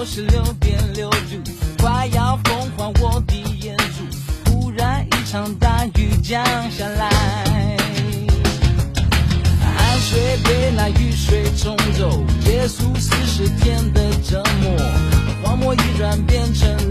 六十六点六度，快要风化我的眼珠。忽然一场大雨降下来，汗水被那雨水冲走，结束四十天的折磨，荒漠已转变成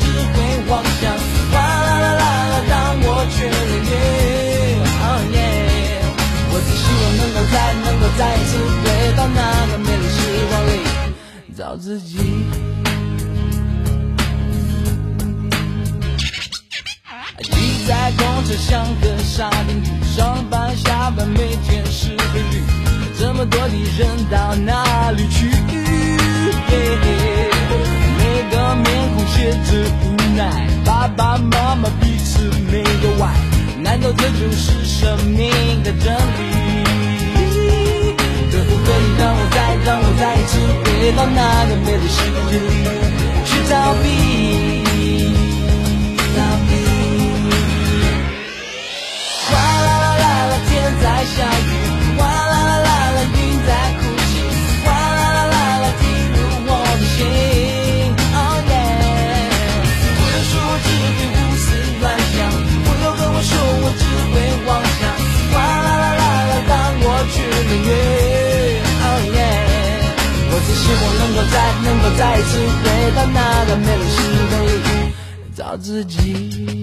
只会妄想，哗啦啦啦啦，让我全领略。Oh yeah，我只希望能够再能够再一次回到那个美丽时光里，找自己。挤在公车像个沙丁鱼，上班下班每天是规律，这么多的人到哪里去？每这就是生命的真理？可不可以让我再让我再一次回到那个美丽世界里去逃避？再一次回到那个美丽时光里，找自己。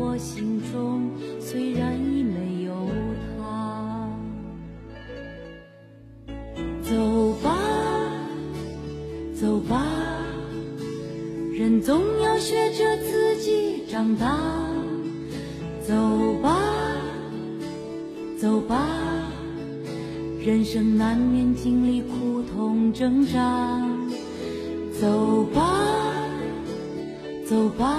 我心中，虽然已没有他。走吧，走吧，人总要学着自己长大。走吧，走吧，人生难免经历苦痛挣扎。走吧，走吧，